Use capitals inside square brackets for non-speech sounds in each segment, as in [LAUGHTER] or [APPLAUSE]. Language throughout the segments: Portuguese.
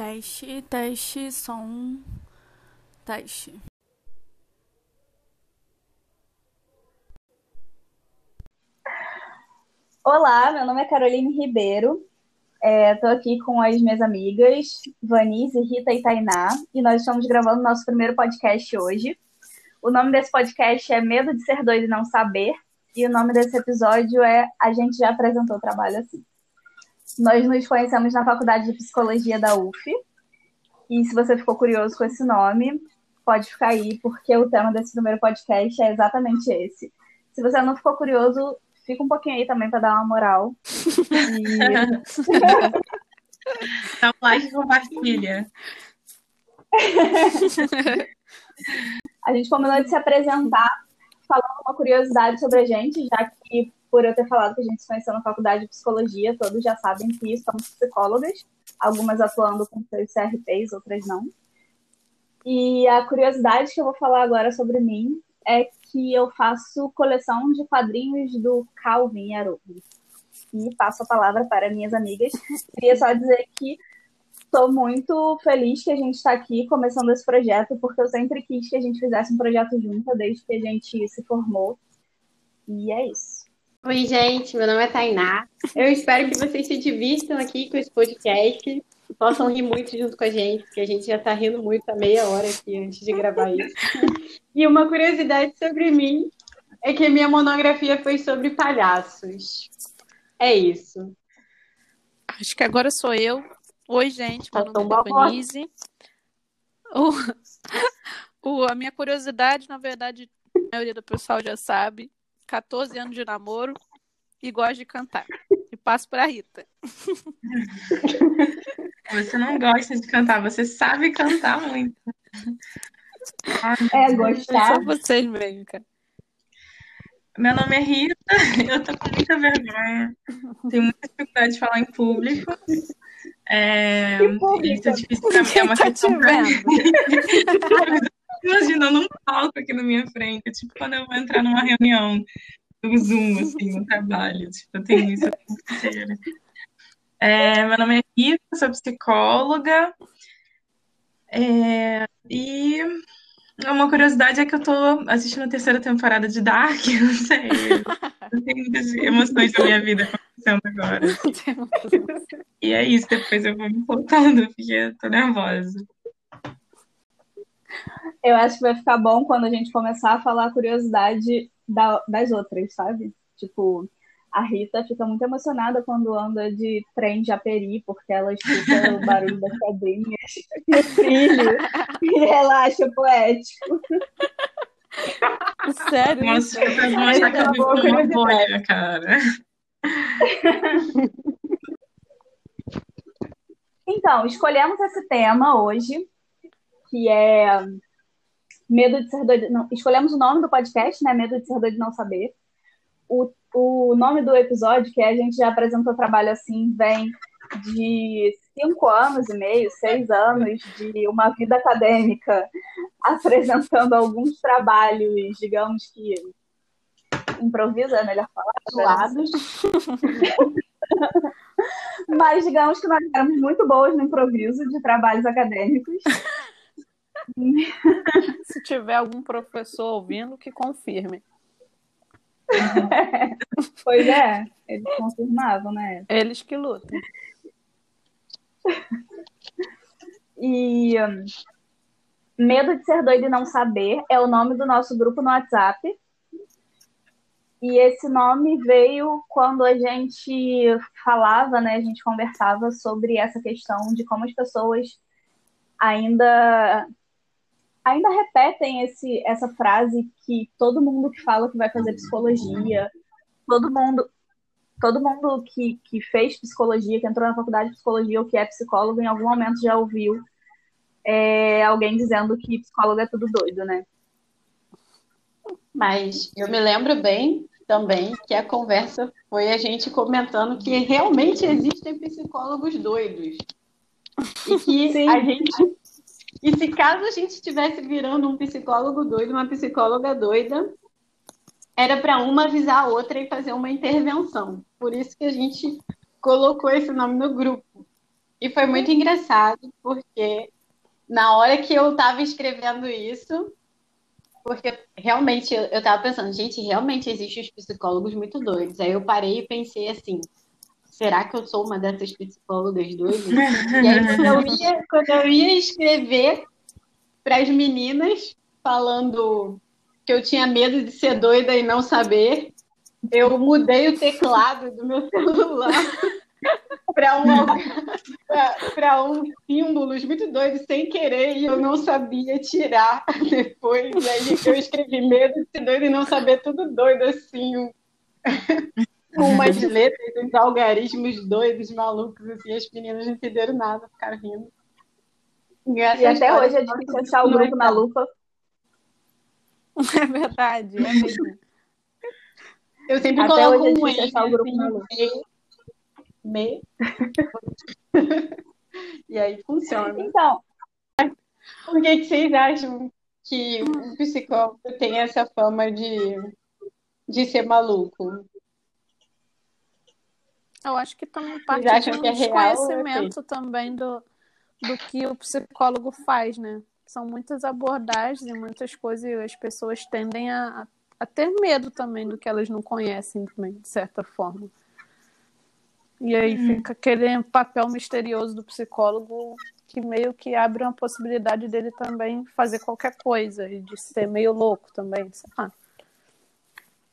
Teste, teste, som, teste. Olá, meu nome é Caroline Ribeiro. Estou é, aqui com as minhas amigas Vanise, Rita e Tainá, e nós estamos gravando nosso primeiro podcast hoje. O nome desse podcast é Medo de Ser Doido e Não Saber, e o nome desse episódio é A gente já apresentou o trabalho assim. Nós nos conhecemos na Faculdade de Psicologia da UF. E se você ficou curioso com esse nome, pode ficar aí, porque o tema desse primeiro podcast é exatamente esse. Se você não ficou curioso, fica um pouquinho aí também para dar uma moral. E... [LAUGHS] [LAUGHS] Dá um like e compartilha. [LAUGHS] a gente combinou de se apresentar falando uma curiosidade sobre a gente, já que por eu ter falado que a gente se conheceu na faculdade de psicologia, todos já sabem que somos psicólogas, algumas atuando com seus CRPs, outras não. E a curiosidade que eu vou falar agora sobre mim é que eu faço coleção de quadrinhos do Calvin Haroldo. E passo a palavra para minhas amigas. [LAUGHS] Queria só dizer que estou muito feliz que a gente está aqui começando esse projeto, porque eu sempre quis que a gente fizesse um projeto junto desde que a gente se formou. E é isso. Oi, gente, meu nome é Tainá. Eu espero que vocês se divirtam aqui com esse podcast possam rir muito junto com a gente, porque a gente já está rindo muito há meia hora aqui antes de gravar isso. [LAUGHS] E uma curiosidade sobre mim é que a minha monografia foi sobre palhaços. É isso. Acho que agora sou eu. Oi, gente, meu tá nome é Denise. [LAUGHS] A minha curiosidade, na verdade, a maioria do pessoal já sabe, 14 anos de namoro e gosto de cantar. E passo para Rita. [LAUGHS] Você não gosta de cantar, você sabe cantar muito. é, gostar. Só vocês mesmo, cara. Meu nome é Rita, [LAUGHS] eu tô com muita vergonha. Tenho muita dificuldade de falar em público. É, isso é difícil pra mim, é uma tá questão pra mim. [LAUGHS] imaginando um palco aqui na minha frente, tipo quando eu vou entrar numa reunião do Zoom, assim, no trabalho. Tipo, eu tenho isso inteira. É, meu nome é Rita, sou psicóloga. É, e uma curiosidade é que eu tô assistindo a terceira temporada de Dark, [LAUGHS] não sei. Eu tenho muitas emoções da minha vida acontecendo agora. E é isso, depois eu vou me voltando, porque eu tô nervosa. Eu acho que vai ficar bom quando a gente começar a falar a curiosidade da, das outras, sabe? Tipo, a Rita fica muito emocionada quando anda de trem de Japeri, porque ela escuta o [LAUGHS] barulho das pedrinhas e o filho, e ela acha poético. [LAUGHS] Sério? Nossa, eu que eu vivo uma bolha, cara. [LAUGHS] Então, escolhemos esse tema hoje, que é Medo de ser doido. Não, escolhemos o nome do podcast, né? Medo de ser doido de não saber. O, o nome do episódio, que a gente já apresentou trabalho assim, vem de cinco anos e meio, seis anos de uma vida acadêmica, [LAUGHS] apresentando alguns trabalhos, digamos que improviso é melhor palavra. Né? [LAUGHS] Mas digamos que nós éramos muito boas no improviso de trabalhos acadêmicos. [LAUGHS] Se tiver algum professor ouvindo, que confirme. É, [LAUGHS] pois é, eles confirmavam, né? Eles que lutam. E um, Medo de Ser Doido e Não Saber é o nome do nosso grupo no WhatsApp. E esse nome veio quando a gente falava, né? A gente conversava sobre essa questão de como as pessoas ainda ainda repetem esse, essa frase que todo mundo que fala que vai fazer psicologia, todo mundo, todo mundo que, que fez psicologia, que entrou na faculdade de psicologia ou que é psicólogo, em algum momento já ouviu é, alguém dizendo que psicólogo é tudo doido, né? Mas eu me lembro bem também que a conversa foi a gente comentando que realmente existem psicólogos doidos. E que Sim. a gente e se caso a gente estivesse virando um psicólogo doido, uma psicóloga doida, era para uma avisar a outra e fazer uma intervenção. Por isso que a gente colocou esse nome no grupo. E foi muito engraçado, porque na hora que eu estava escrevendo isso, porque realmente eu estava pensando, gente, realmente existem os psicólogos muito doidos. Aí eu parei e pensei assim, será que eu sou uma dessas psicólogas doidas? [LAUGHS] e aí quando eu ia, quando eu ia escrever para as meninas, falando que eu tinha medo de ser doida e não saber, eu mudei o teclado do meu [LAUGHS] celular [LAUGHS] para um, para um símbolos muito doidos sem querer e eu não sabia tirar depois. E aí eu escrevi medo de ser doido e não saber tudo doido assim. Com [LAUGHS] umas letras, uns algarismos doidos, malucos, assim, as meninas não entenderam nada, ficaram rindo. E, e até hoje é difícil achar o grupo na lupa. É verdade, é mesmo. Eu sempre Até coloco hoje um é achar o grupo maluco. Me. e aí funciona. Então. Por que, que vocês acham que o psicólogo tem essa fama de, de ser maluco? Eu acho que também parte de um é desconhecimento também do, do que o psicólogo faz, né? São muitas abordagens e muitas coisas e as pessoas tendem a, a ter medo também do que elas não conhecem também, de certa forma. E aí hum. fica aquele papel misterioso do psicólogo que meio que abre uma possibilidade dele também fazer qualquer coisa e de ser meio louco também, sei lá.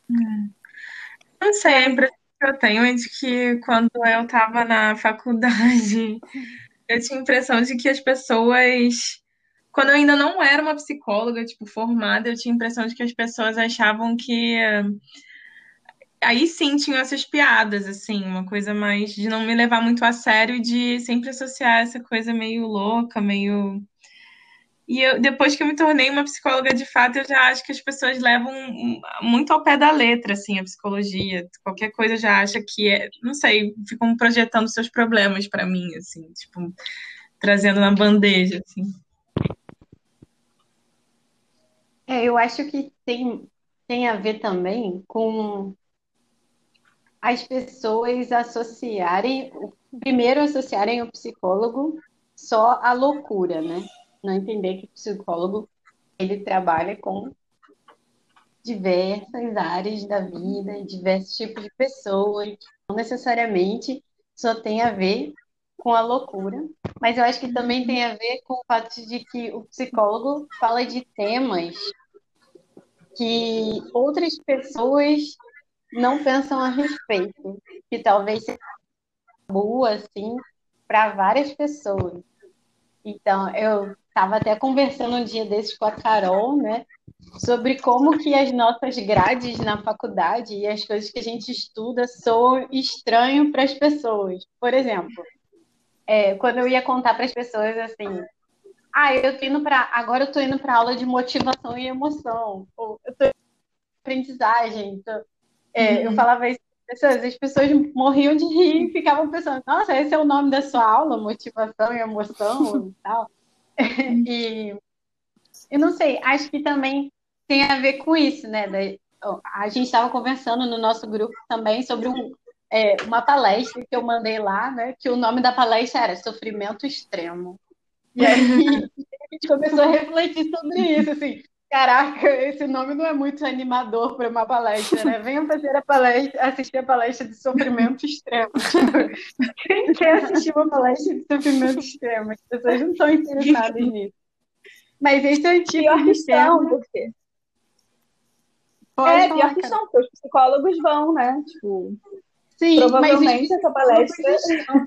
Hum. Não sei, a impressão que eu tenho é de que quando eu estava na faculdade, [LAUGHS] eu tinha a impressão de que as pessoas quando eu ainda não era uma psicóloga, tipo, formada, eu tinha a impressão de que as pessoas achavam que. Aí sim tinham essas piadas, assim, uma coisa mais de não me levar muito a sério, de sempre associar essa coisa meio louca, meio. E eu, depois que eu me tornei uma psicóloga de fato, eu já acho que as pessoas levam muito ao pé da letra, assim, a psicologia. Qualquer coisa já acha que é, não sei, ficam projetando seus problemas para mim, assim, tipo, trazendo na bandeja, assim. É, eu acho que tem, tem a ver também com as pessoas associarem, primeiro associarem o psicólogo só à loucura, né? Não entender que o psicólogo ele trabalha com diversas áreas da vida, diversos tipos de pessoas, que não necessariamente só tem a ver com a loucura, mas eu acho que também tem a ver com o fato de que o psicólogo fala de temas que outras pessoas não pensam a respeito, que talvez seja boa assim para várias pessoas. Então, eu estava até conversando um dia desses com a Carol, né, sobre como que as nossas grades na faculdade e as coisas que a gente estuda são estranho para as pessoas. Por exemplo, é, quando eu ia contar para as pessoas assim, ah, eu tô indo para agora eu tô indo para aula de motivação e emoção, ou eu tô indo aprendizagem. Então, é, uhum. Eu falava isso pessoas, as pessoas morriam de rir e ficavam pensando, nossa, esse é o nome da sua aula, motivação e emoção e tal. [LAUGHS] e eu não sei, acho que também tem a ver com isso, né? A gente estava conversando no nosso grupo também sobre um, é, uma palestra que eu mandei lá, né? Que o nome da palestra era Sofrimento Extremo. E aí a gente começou a refletir sobre isso, assim. Caraca, esse nome não é muito animador para uma palestra, né? Venham fazer a palestra, assistir a palestra de sofrimento extremo. Quem quer assistir uma palestra de sofrimento extremo? As pessoas não estão interessadas nisso. Mas esse é o tipo pior de tema. Porque... é, pior que são, porque os psicólogos vão, né? Tipo, Sim, Provavelmente essa palestra.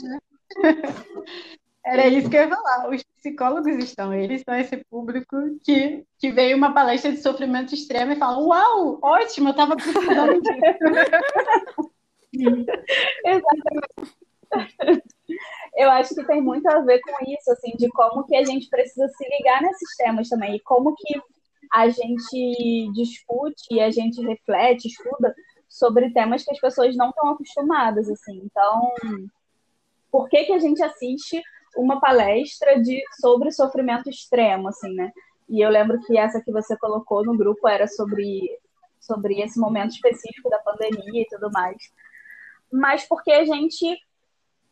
Né? [LAUGHS] Era isso que eu ia falar. Os psicólogos estão, eles são esse público que, que veio uma palestra de sofrimento extremo e fala: Uau, ótimo, eu estava precisando disso. [LAUGHS] Exatamente. Eu acho que tem muito a ver com isso, assim, de como que a gente precisa se ligar nesses temas também, e como que a gente discute e a gente reflete, estuda sobre temas que as pessoas não estão acostumadas, assim. Então, por que que a gente assiste uma palestra de sobre sofrimento extremo, assim, né? E eu lembro que essa que você colocou no grupo era sobre sobre esse momento específico da pandemia e tudo mais. Mas porque a gente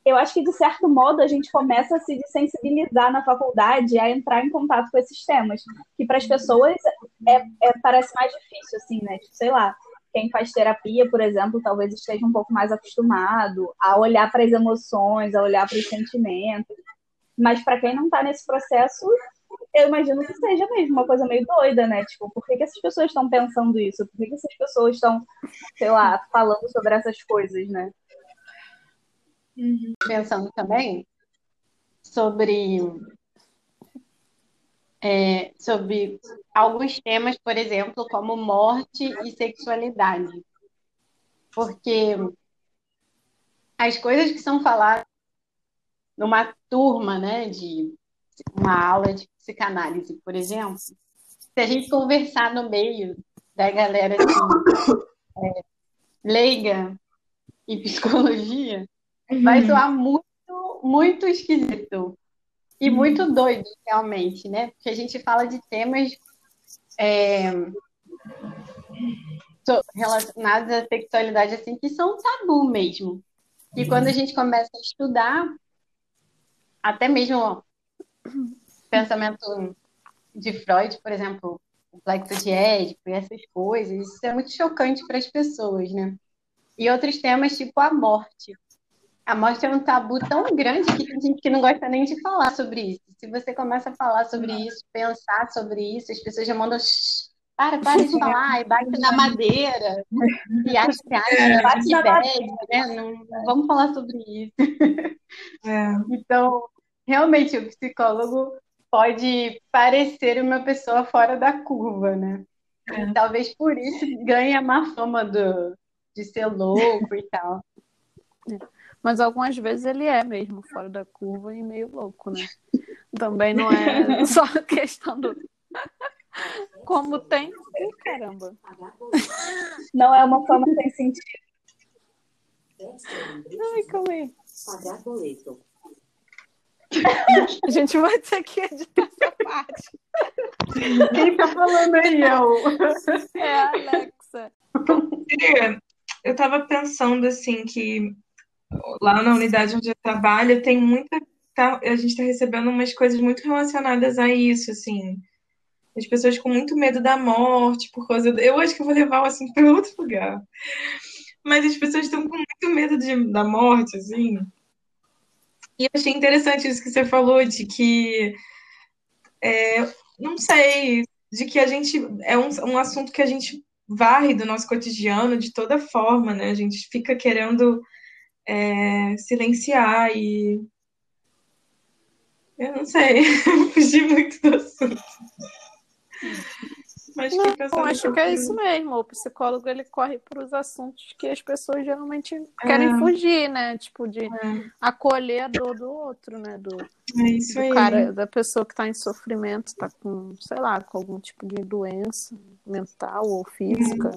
eu acho que, de certo modo, a gente começa a se sensibilizar na faculdade a entrar em contato com esses temas, que para as pessoas é, é, parece mais difícil, assim, né? Tipo, sei lá, quem faz terapia, por exemplo, talvez esteja um pouco mais acostumado a olhar para as emoções, a olhar para os sentimentos. Mas para quem não está nesse processo, eu imagino que seja mesmo uma coisa meio doida, né? Tipo, por que, que essas pessoas estão pensando isso? Por que, que essas pessoas estão, sei lá, falando sobre essas coisas, né? Uhum. Pensando também sobre é, sobre alguns temas, por exemplo, como morte e sexualidade. Porque as coisas que são faladas numa turma, né, de uma aula de psicanálise, por exemplo, se a gente conversar no meio da galera assim, é, leiga e psicologia, uhum. vai soar muito, muito esquisito e uhum. muito doido, realmente, né? Porque a gente fala de temas é, relacionados à sexualidade assim que são tabu mesmo. E quando a gente começa a estudar, até mesmo pensamento de Freud, por exemplo, o complexo de Édipo e essas coisas, isso é muito chocante para as pessoas, né? E outros temas, tipo a morte. A morte é um tabu tão grande que tem gente que não gosta nem de falar sobre isso. Se você começa a falar sobre isso, pensar sobre isso, as pessoas já mandam para, para de falar, e bate na madeira, e acha que acha bate na né? Não, não, vamos falar sobre isso. É. Então, realmente, o psicólogo pode parecer uma pessoa fora da curva, né? É. Talvez por isso ganhe a má fama do, de ser louco e tal. Mas algumas vezes ele é mesmo fora da curva e meio louco, né? Também não é [LAUGHS] só questão do. Como tem. Caramba. Não é uma forma sem sentido. Ai, calma aí. Pagar boleto. A gente vai ter que editar essa parte. Quem tá falando aí é o. É a Alexa. Eu tava pensando assim que lá na unidade onde eu trabalho, tem muita. Tá, a gente está recebendo umas coisas muito relacionadas a isso, assim. As pessoas com muito medo da morte, por causa. Do, eu acho que eu vou levar o assunto para outro lugar. Mas as pessoas estão com muito medo de, da morte, assim. E eu achei interessante isso que você falou, de que. É, não sei, de que a gente. É um, um assunto que a gente varre do nosso cotidiano de toda forma, né? A gente fica querendo é, silenciar e. Eu não sei, [LAUGHS] fugi muito do assunto. Mas não, acho que é isso mesmo. O psicólogo ele corre para os assuntos que as pessoas geralmente querem é. fugir, né? Tipo, de é. acolher a dor do outro, né? Do, é isso do aí. cara, da pessoa que está em sofrimento, está com, sei lá, com algum tipo de doença mental ou física,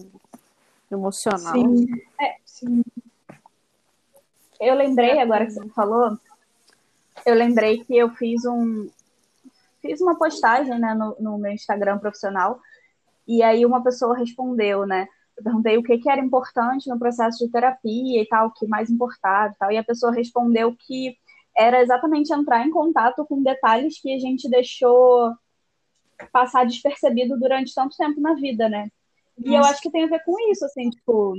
emocional. Sim. É, sim. Eu lembrei, agora que você falou, eu lembrei que eu fiz um fiz uma postagem né, no, no meu Instagram profissional e aí uma pessoa respondeu, né? Eu perguntei o que, que era importante no processo de terapia e tal, o que mais importava e tal, e a pessoa respondeu que era exatamente entrar em contato com detalhes que a gente deixou passar despercebido durante tanto tempo na vida, né? E eu acho que tem a ver com isso, assim, tipo,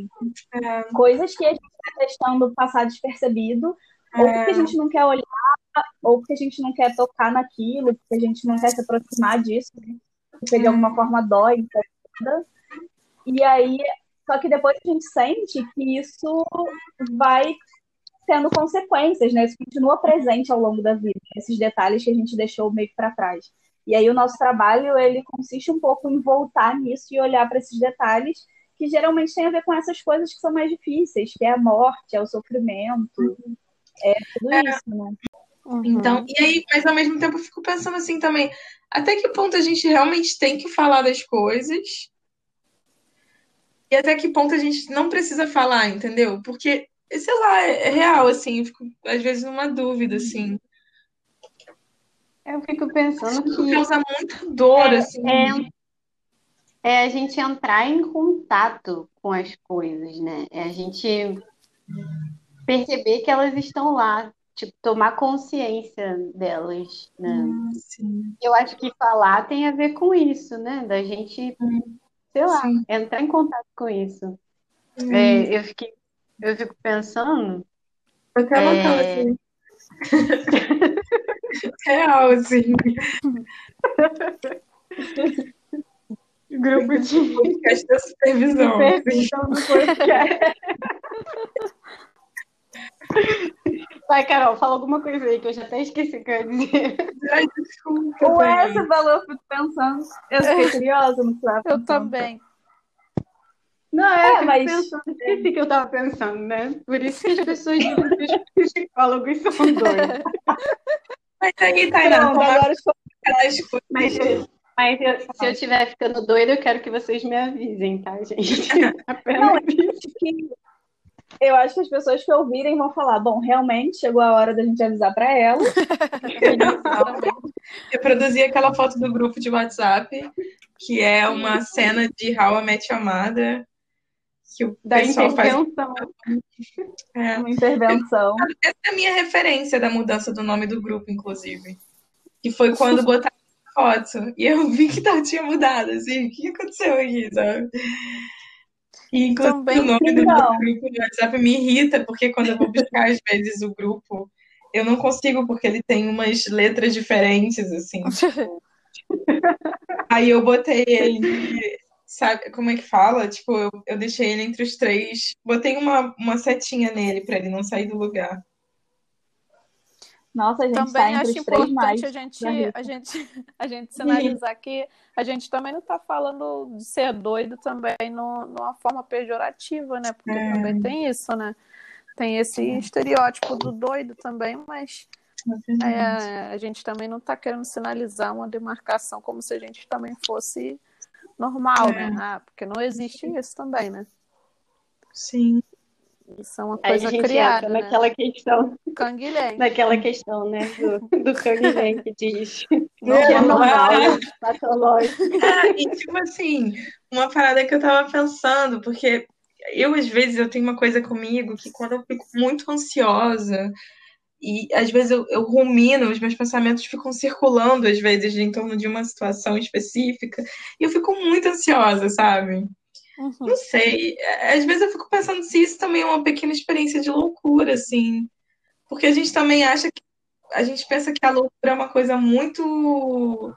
é. coisas que a gente testando passar despercebido, é. ou porque a gente não quer olhar, ou porque a gente não quer tocar naquilo, porque a gente não quer se aproximar disso, porque de alguma forma dói. E aí, só que depois a gente sente que isso vai tendo consequências, né? Isso continua presente ao longo da vida, esses detalhes que a gente deixou meio que para trás. E aí o nosso trabalho ele consiste um pouco em voltar nisso e olhar para esses detalhes que geralmente tem a ver com essas coisas que são mais difíceis, que é a morte, é o sofrimento, é tudo é. isso, né? Uhum. Então, e aí, mas ao mesmo tempo eu fico pensando assim também, até que ponto a gente realmente tem que falar das coisas e até que ponto a gente não precisa falar, entendeu? Porque, sei lá, é, é real, assim, eu fico às vezes numa dúvida, assim. Eu fico pensando que. Causa muita dor, é, assim. É, é, a gente entrar em contato com as coisas, né? É a gente perceber que elas estão lá, tipo, tomar consciência delas, né? Hum, eu acho que falar tem a ver com isso, né? Da gente, sei lá, sim. entrar em contato com isso. É, eu, fiquei, eu fico pensando. Eu quero é... assim. [LAUGHS] Real, assim. [LAUGHS] Grupo de podcast da supervisão. Supervisão do podcast. Vai, Carol, fala alguma coisa aí que eu já até esqueci o que eu ia dizer. Ai, desculpa. Ué, você falou, eu fico pensando. Eu fiquei curiosa no que Eu também. Não, é, é mas pensando, esqueci que eu tava pensando, né? Por isso que as pessoas dizem que os psicólogos são doidos. Mas aí, Tainá, agora mas, mas eu, se eu estiver ficando doida, eu quero que vocês me avisem, tá, [LAUGHS] gente? Apenas Não, eu acho que as pessoas que ouvirem vão falar: bom, realmente chegou a hora da gente avisar para ela. eu produzi aquela foto do grupo de WhatsApp, que é uma cena de How I Met Amada. Que o da pessoal intervenção. faz. É. Uma intervenção. Essa é a minha referência da mudança do nome do grupo, inclusive. Que foi quando botaram foto. E eu vi que tá, tinha mudado, assim. O que aconteceu aqui, sabe? E inclusive Também, o nome do então. grupo do WhatsApp me irrita, porque quando eu vou buscar às vezes o grupo, eu não consigo, porque ele tem umas letras diferentes, assim. [LAUGHS] Tipo... Aí eu botei ele, sabe como é que fala? Tipo, eu, eu deixei ele entre os três, botei uma, uma setinha nele para ele não sair do lugar. Nossa, a gente também tá acho importante a gente, a gente, a gente sinalizar [LAUGHS] que a gente também não está falando de ser doido também no, numa forma pejorativa, né? Porque é. também tem isso, né? Tem esse é. estereótipo do doido também, mas é, a gente também não está querendo sinalizar uma demarcação como se a gente também fosse normal, né? Ah, porque não existe isso também, né? Sim. Isso é uma coisa Aí a criada. Entra né? naquela questão. Canguilhem. Naquela questão, né? Do, do canguilhem que diz. Não, [LAUGHS] que é normal, é patológico. Ah, e tipo assim, uma parada que eu tava pensando, porque eu, às vezes, eu tenho uma coisa comigo que quando eu fico muito ansiosa, e às vezes eu, eu rumino, os meus pensamentos ficam circulando, às vezes, em torno de uma situação específica, e eu fico muito ansiosa, sabe? Uhum. Não sei. Às vezes eu fico pensando se isso também é uma pequena experiência de loucura, assim. Porque a gente também acha que. A gente pensa que a loucura é uma coisa muito.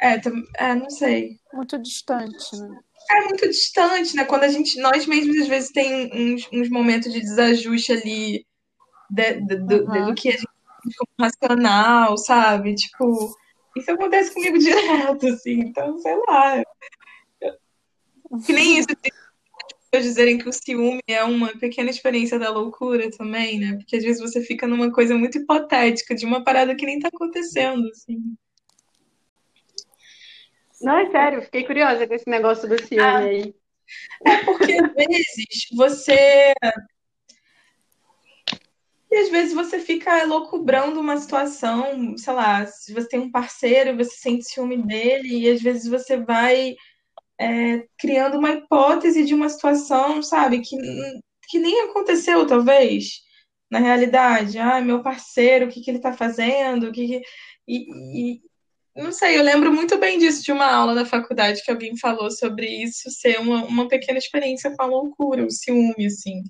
É, é não sei. Muito distante, né? É muito distante, né? Quando a gente. Nós mesmos, às vezes, tem uns, uns momentos de desajuste ali de, de, uhum. do, do, que a gente como racional, sabe? Tipo, isso acontece comigo direto, [LAUGHS] assim. Então, sei lá. Que nem isso de pessoas dizerem que o ciúme é uma pequena experiência da loucura também, né? Porque às vezes você fica numa coisa muito hipotética, de uma parada que nem tá acontecendo, assim. Não, é sério, fiquei curiosa com esse negócio do ciúme ah, aí. É porque às vezes você. E às vezes você fica loucubrando uma situação, sei lá, se você tem um parceiro, você sente ciúme dele, e às vezes você vai é, criando uma hipótese de uma situação, sabe, que, que nem aconteceu, talvez, na realidade. Ah, meu parceiro, o que, que ele está fazendo? O que, que... E, e, não sei, eu lembro muito bem disso de uma aula da faculdade que alguém falou sobre isso ser uma, uma pequena experiência com a loucura, o ciúme, assim.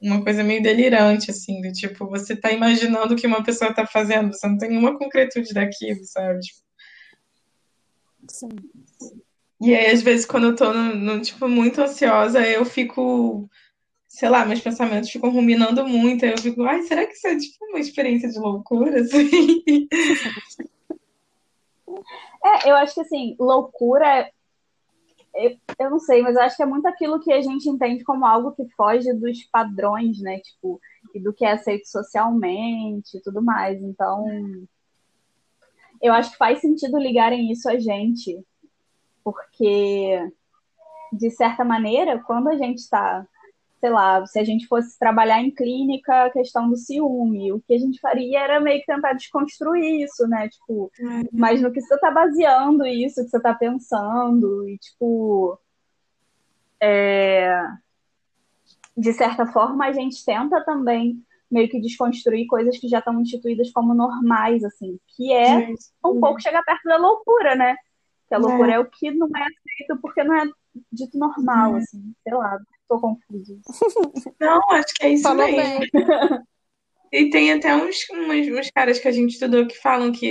Uma coisa meio delirante, assim, do tipo, você tá imaginando o que uma pessoa tá fazendo, você não tem nenhuma concretude daquilo, sabe? Sim. E aí, às vezes, quando eu tô, no, no, tipo, muito ansiosa, eu fico, sei lá, meus pensamentos ficam ruminando muito. Aí eu fico, ai, será que isso é, tipo, uma experiência de loucura, assim? [LAUGHS] É, eu acho que, assim, loucura, eu, eu não sei, mas eu acho que é muito aquilo que a gente entende como algo que foge dos padrões, né? Tipo, e do que é aceito socialmente e tudo mais. Então, eu acho que faz sentido ligarem isso a gente porque, de certa maneira, quando a gente está, sei lá, se a gente fosse trabalhar em clínica a questão do ciúme, o que a gente faria era meio que tentar desconstruir isso, né? Tipo, uhum. mas no que você está baseando isso, que você está pensando, e tipo. É... De certa forma, a gente tenta também meio que desconstruir coisas que já estão instituídas como normais, assim, que é um pouco chegar perto da loucura, né? Que a loucura é, é o que não é aceito porque não é dito normal, é. assim, sei lá, tô confuso. [LAUGHS] Não, acho que é isso Falou mesmo. Bem. [LAUGHS] E tem até uns, uns, uns caras que a gente estudou que falam que